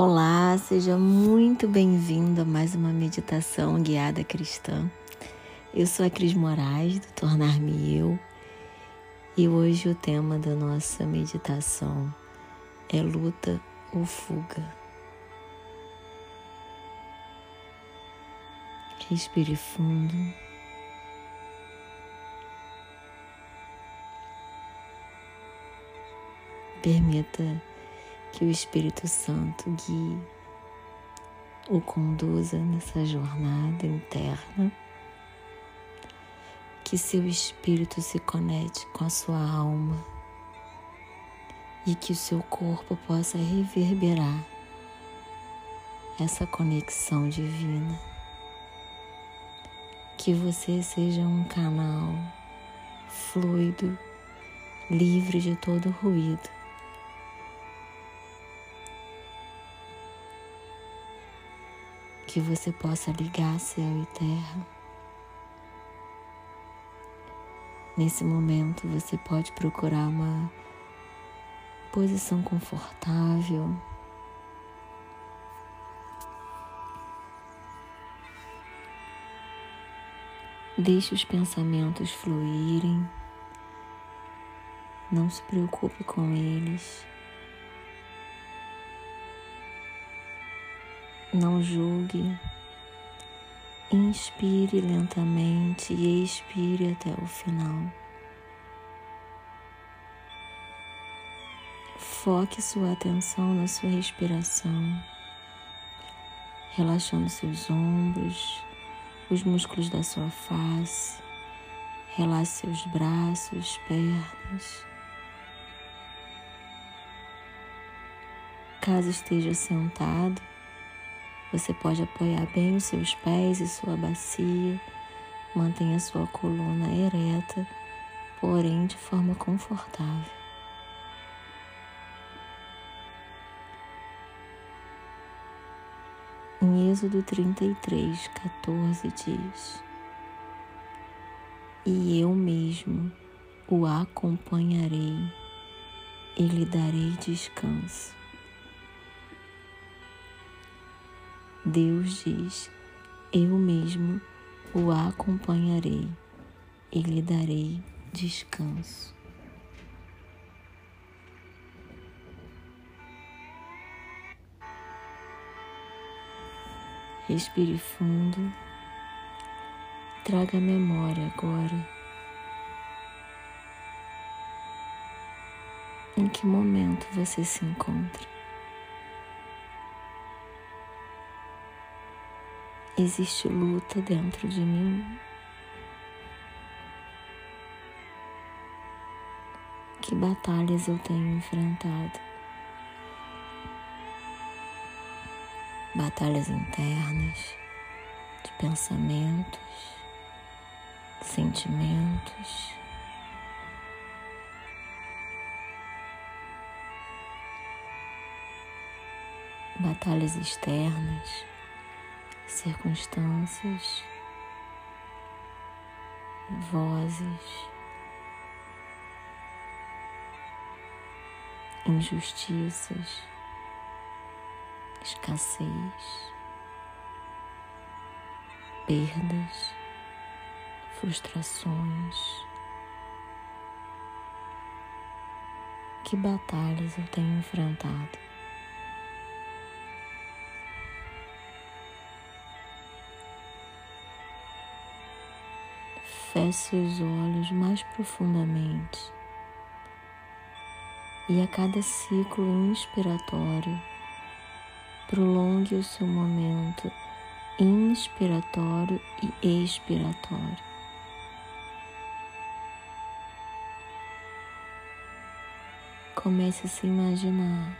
Olá, seja muito bem-vindo a mais uma meditação guiada cristã. Eu sou a Cris Moraes, do Tornar-me Eu, e hoje o tema da nossa meditação é luta ou fuga. Respire fundo. Permita que o Espírito Santo guie, o conduza nessa jornada interna, que seu espírito se conecte com a sua alma. E que o seu corpo possa reverberar essa conexão divina. Que você seja um canal fluido, livre de todo ruído que você possa ligar céu e terra. Nesse momento você pode procurar uma posição confortável. Deixe os pensamentos fluírem. Não se preocupe com eles. Não julgue. Inspire lentamente e expire até o final. Foque sua atenção na sua respiração, relaxando seus ombros, os músculos da sua face. Relaxe seus braços, pernas. Caso esteja sentado, você pode apoiar bem os seus pés e sua bacia, mantenha sua coluna ereta, porém de forma confortável. Em Êxodo 33, 14 diz: E eu mesmo o acompanharei e lhe darei descanso. Deus diz: Eu mesmo o acompanharei e lhe darei descanso. Respire fundo. Traga a memória agora. Em que momento você se encontra? Existe luta dentro de mim. Que batalhas eu tenho enfrentado? Batalhas internas, de pensamentos, sentimentos. Batalhas externas circunstâncias, vozes, injustiças, escassez, perdas, frustrações. Que batalhas eu tenho enfrentado? Feche seus olhos mais profundamente e a cada ciclo inspiratório, prolongue o seu momento inspiratório e expiratório. Comece a se imaginar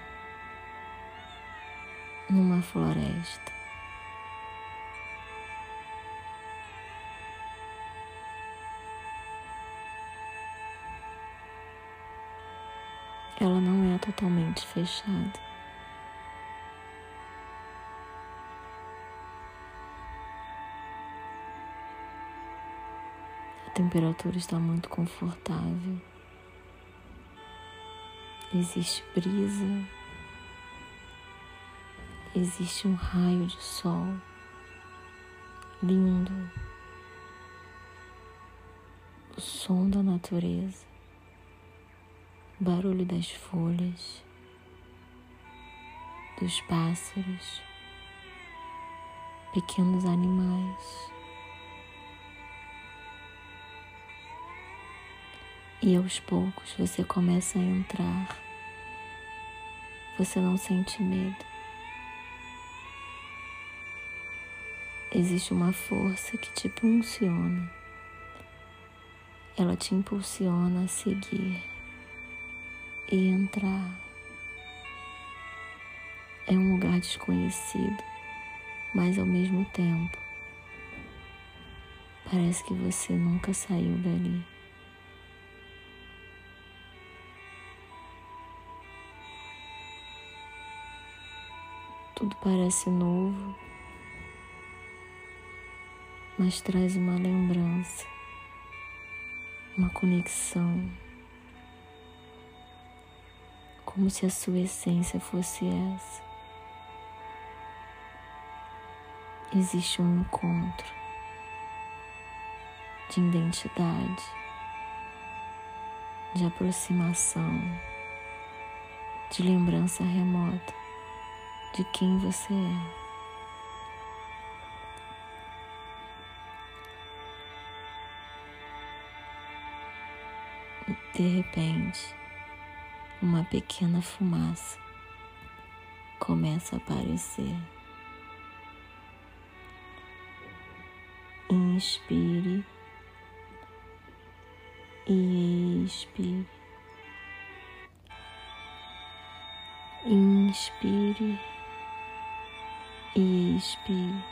numa floresta. Ela não é totalmente fechada. A temperatura está muito confortável. Existe brisa. existe um raio de sol lindo, o som da natureza, barulho das folhas, dos pássaros, pequenos animais. E aos poucos você começa a entrar. Você não sente medo. Existe uma força que te impulsiona. Ela te impulsiona a seguir e entrar. É um lugar desconhecido, mas ao mesmo tempo parece que você nunca saiu dali. Tudo parece novo, mas traz uma lembrança, uma conexão, como se a sua essência fosse essa. Existe um encontro de identidade, de aproximação, de lembrança remota de quem você é. De repente, uma pequena fumaça começa a aparecer. Inspire e expire. Inspire e expire.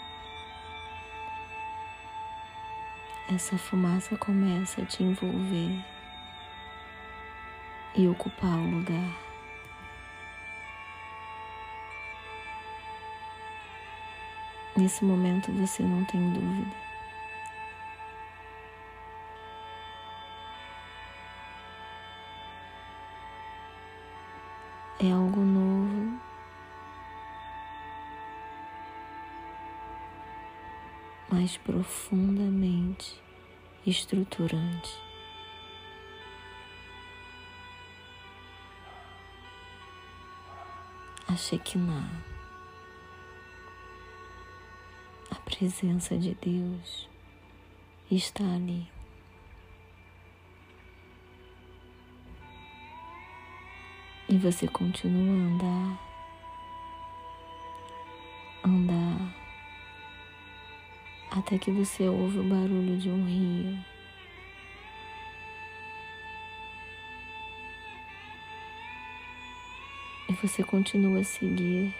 Essa fumaça começa a te envolver e ocupar o lugar. Nesse momento você não tem dúvida. É algo novo mais profundamente estruturante. A Shekinah, a presença de Deus está ali. E você continua a andar, andar até que você ouve o barulho de um rio. Você continua a seguir.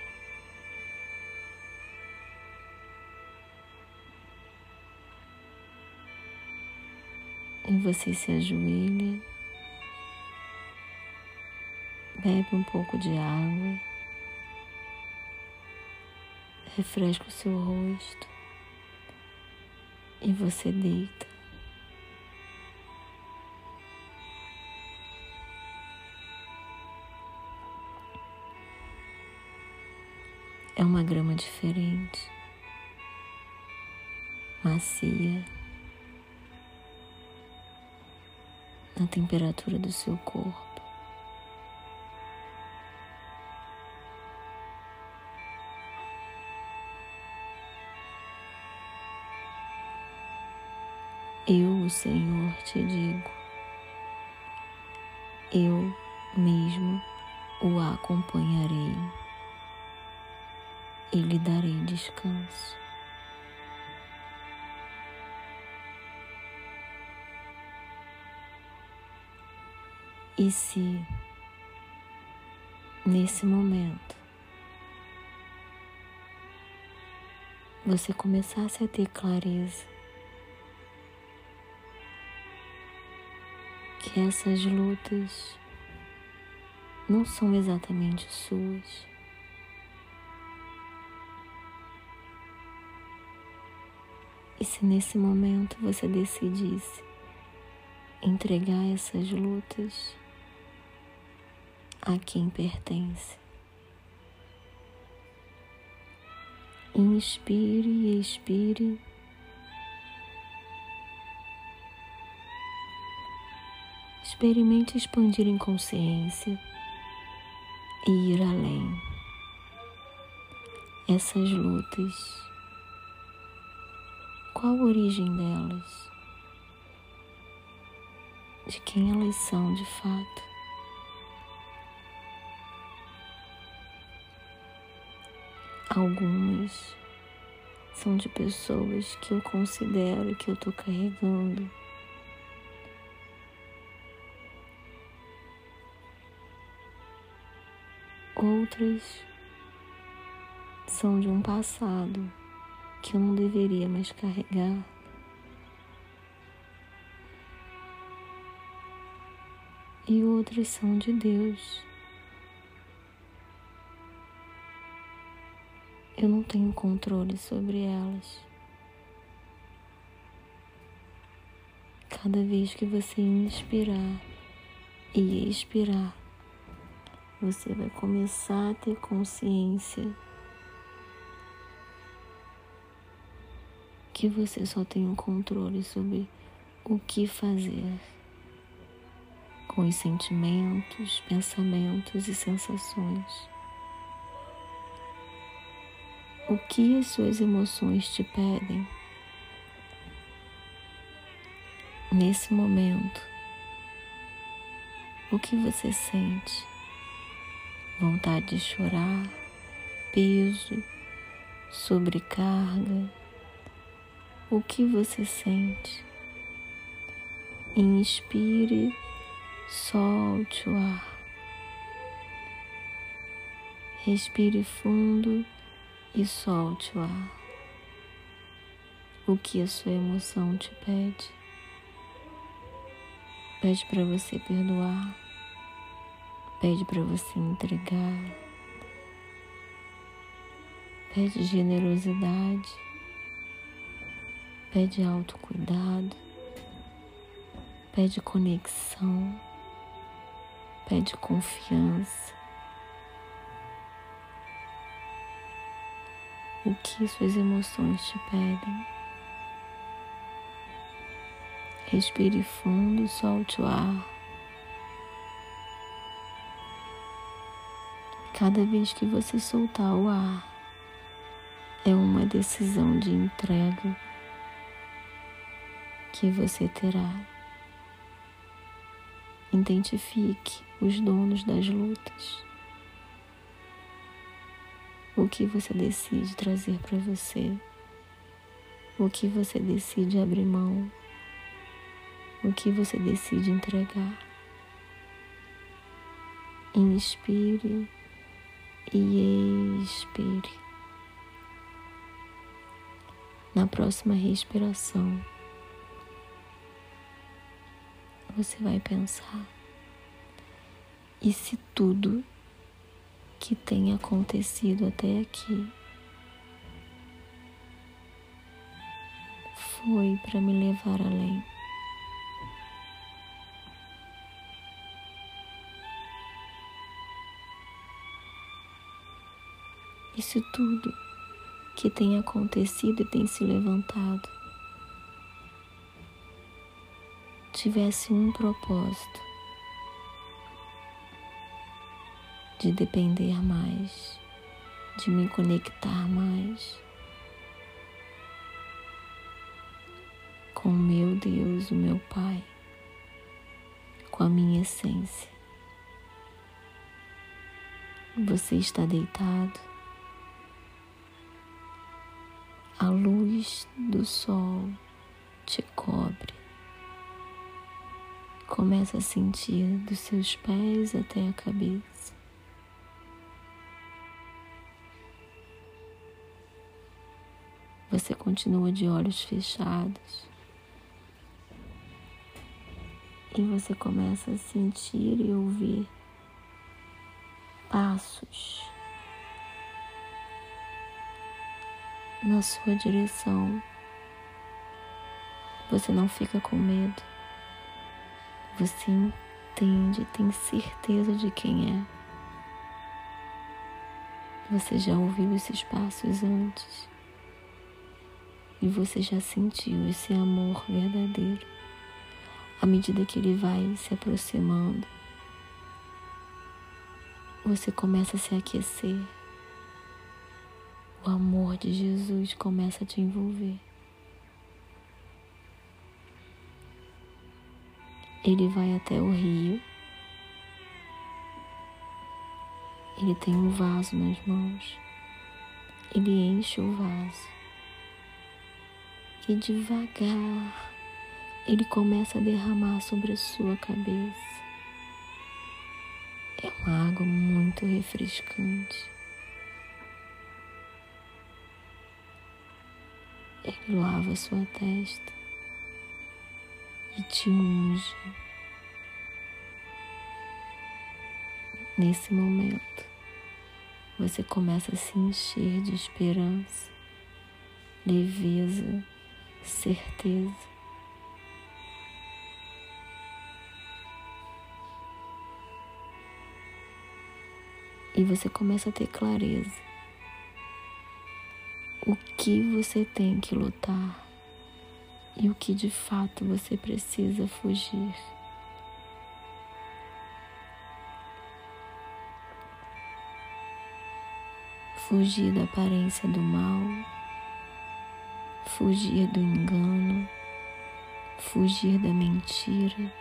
E você se ajoelha, bebe um pouco de água, refresca o seu rosto e você deita. É uma grama diferente, macia, na temperatura do seu corpo. Eu, o Senhor, te digo, eu mesmo o acompanharei e lhe darei descanso. E se nesse momento você começasse a ter clareza que essas lutas não são exatamente suas. Se nesse momento você decidisse entregar essas lutas a quem pertence, Inspire e expire. Experimente expandir em consciência e ir além. Essas lutas, qual a origem delas? De quem elas são de fato? Algumas são de pessoas que eu considero que eu tô carregando. Outras são de um passado que eu não deveria mais carregar. E outras são de Deus Eu não tenho controle sobre elas. Cada vez que você inspirar e expirar, você vai começar a ter consciência que você só tem um controle sobre o que fazer com os sentimentos, pensamentos e sensações. o que as suas emoções te pedem. Nesse momento, o que você sente? Vontade de chorar, peso, sobrecarga. O que você sente? Inspire, solte o ar. Respire fundo e solte o ar. O que a sua emoção te pede? Pede para você perdoar, pede para você entregar, pede generosidade, pede autocuidado, pede conexão, pede confiança. o que suas emoções te pedem. Respire fundo solte o ar. Cada vez que você soltar o ar, é uma decisão de entrega que você terá. Identifique os donos das lutas o que você decide trazer para você, o que você decide abrir mão, o que você decide entregar. Inspire e expire. Na próxima respiração, você vai pensar: e se tudo que tem acontecido até aqui foi para me levar além. Isso tudo que tem acontecido e tem se levantado tivesse um propósito de depender mais, de me conectar mais com o meu Deus, o meu Pai, com a minha essência. Você está deitado, a luz do sol te cobre. Começa a sentir dos seus pés até a cabeça. Você continua de olhos fechados. E você começa a sentir e ouvir passos na sua direção. Você não fica com medo. Você entende, tem certeza de quem é. Você já ouviu esses passos antes e você já sentiu esse amor verdadeiro. À medida que ele vai se aproximando, você começa a se aquecer. O amor de Jesus começa a te envolver. Ele vai até o rio. Ele tem um vaso nas mãos. Ele enche o vaso. E devagar ele começa a derramar sobre a sua cabeça. É uma água muito refrescante. Ele lava sua testa e te unge. Nesse momento, você começa a se encher de esperança, leveza, certeza. E você começa a ter clareza. O que você tem que lutar e o que de fato você precisa fugir. Fugir da aparência do mal, fugir do engano, fugir da mentira,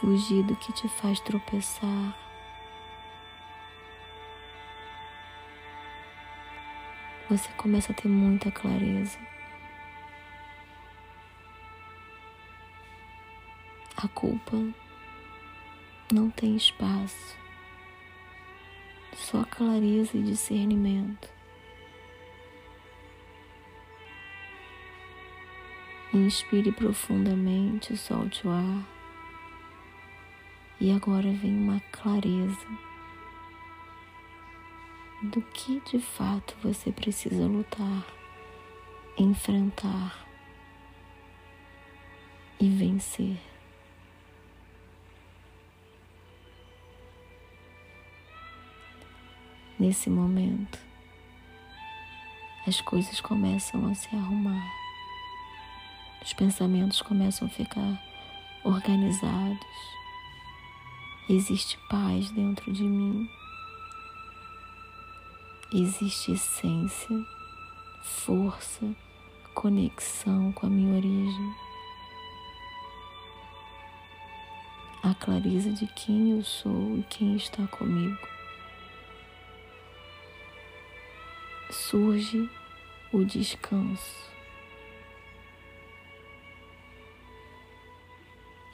fugir do que te faz tropeçar. Você começa a ter muita clareza A culpa não tem espaço, só clareza e discernimento. Inspire profundamente, solte o ar. E agora vem uma clareza do que de fato você precisa lutar, enfrentar e vencer. Nesse momento, as coisas começam a se arrumar, os pensamentos começam a ficar organizados, existe paz dentro de mim, existe essência, força, conexão com a minha origem. A clareza de quem eu sou e quem está comigo. Surge o descanso.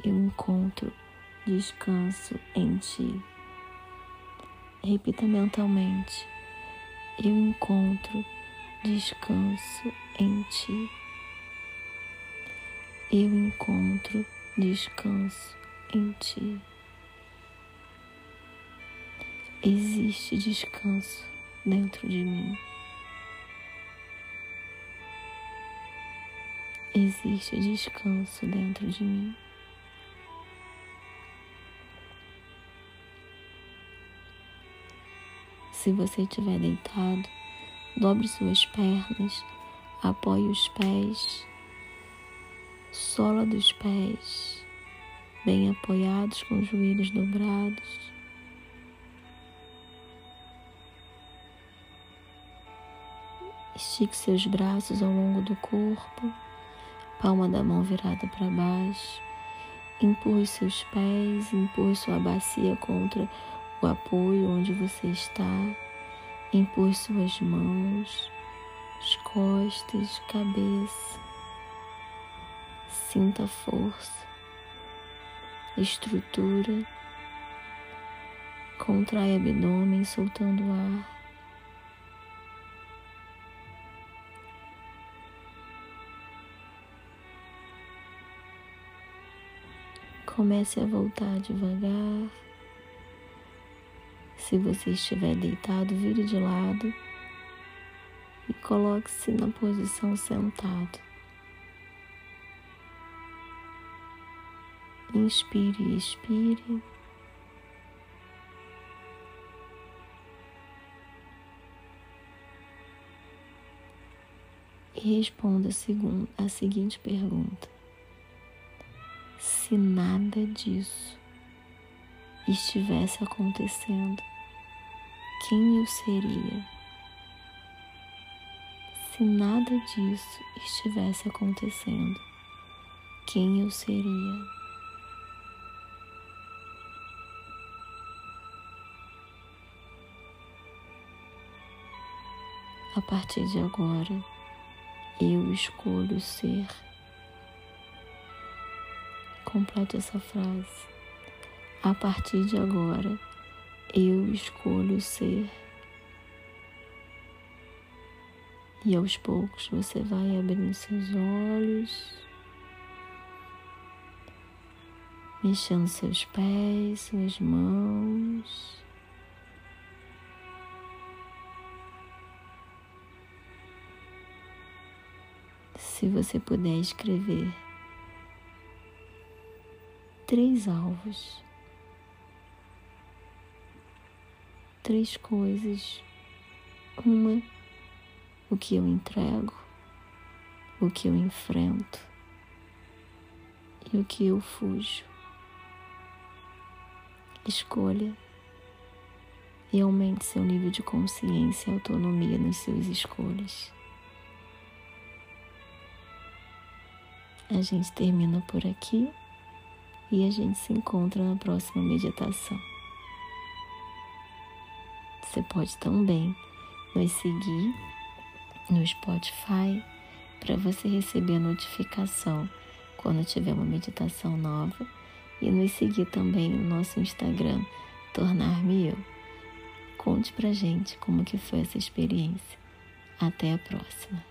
Eu encontro descanso em ti. Repita mentalmente. Eu encontro descanso em ti. Eu encontro descanso em ti. Existe descanso dentro de mim. Existe descanso dentro de mim. Se você estiver deitado, dobre suas pernas, apoie os pés, sola dos pés, bem apoiados com os joelhos dobrados. Estique seus braços ao longo do corpo palma da mão virada para baixo. Empurre seus pés, empurre sua bacia contra o apoio onde você está. Empurre suas mãos, as costas, cabeça. Sinta força, estrutura. Contrai abdômen, soltando o ar. Comece a voltar devagar. Se você estiver deitado, vire de lado e coloque-se na posição sentado. Inspire e expire. E responda a seguinte pergunta. Se nada disso estivesse acontecendo, quem eu seria? Se nada disso estivesse acontecendo, quem eu seria? A partir de agora, eu escolho ser. Complete essa frase. A partir de agora, eu escolho ser. E aos poucos você vai abrindo seus olhos, mexendo seus pés, suas mãos. se você puder escrever três alvos, três coisas. Uma, o que eu entrego, o que eu enfrento e o que eu fujo. Escolha e aumente seu nível de consciência e autonomia nas suas escolhas. A gente termina por aqui e a gente se encontra na próxima meditação. Você pode também nos seguir no Spotify para você receber a notificação quando tiver uma meditação nova e nos seguir também no nosso Instagram Tornar-me Eu. Conte pra gente como que foi essa experiência. Até a próxima.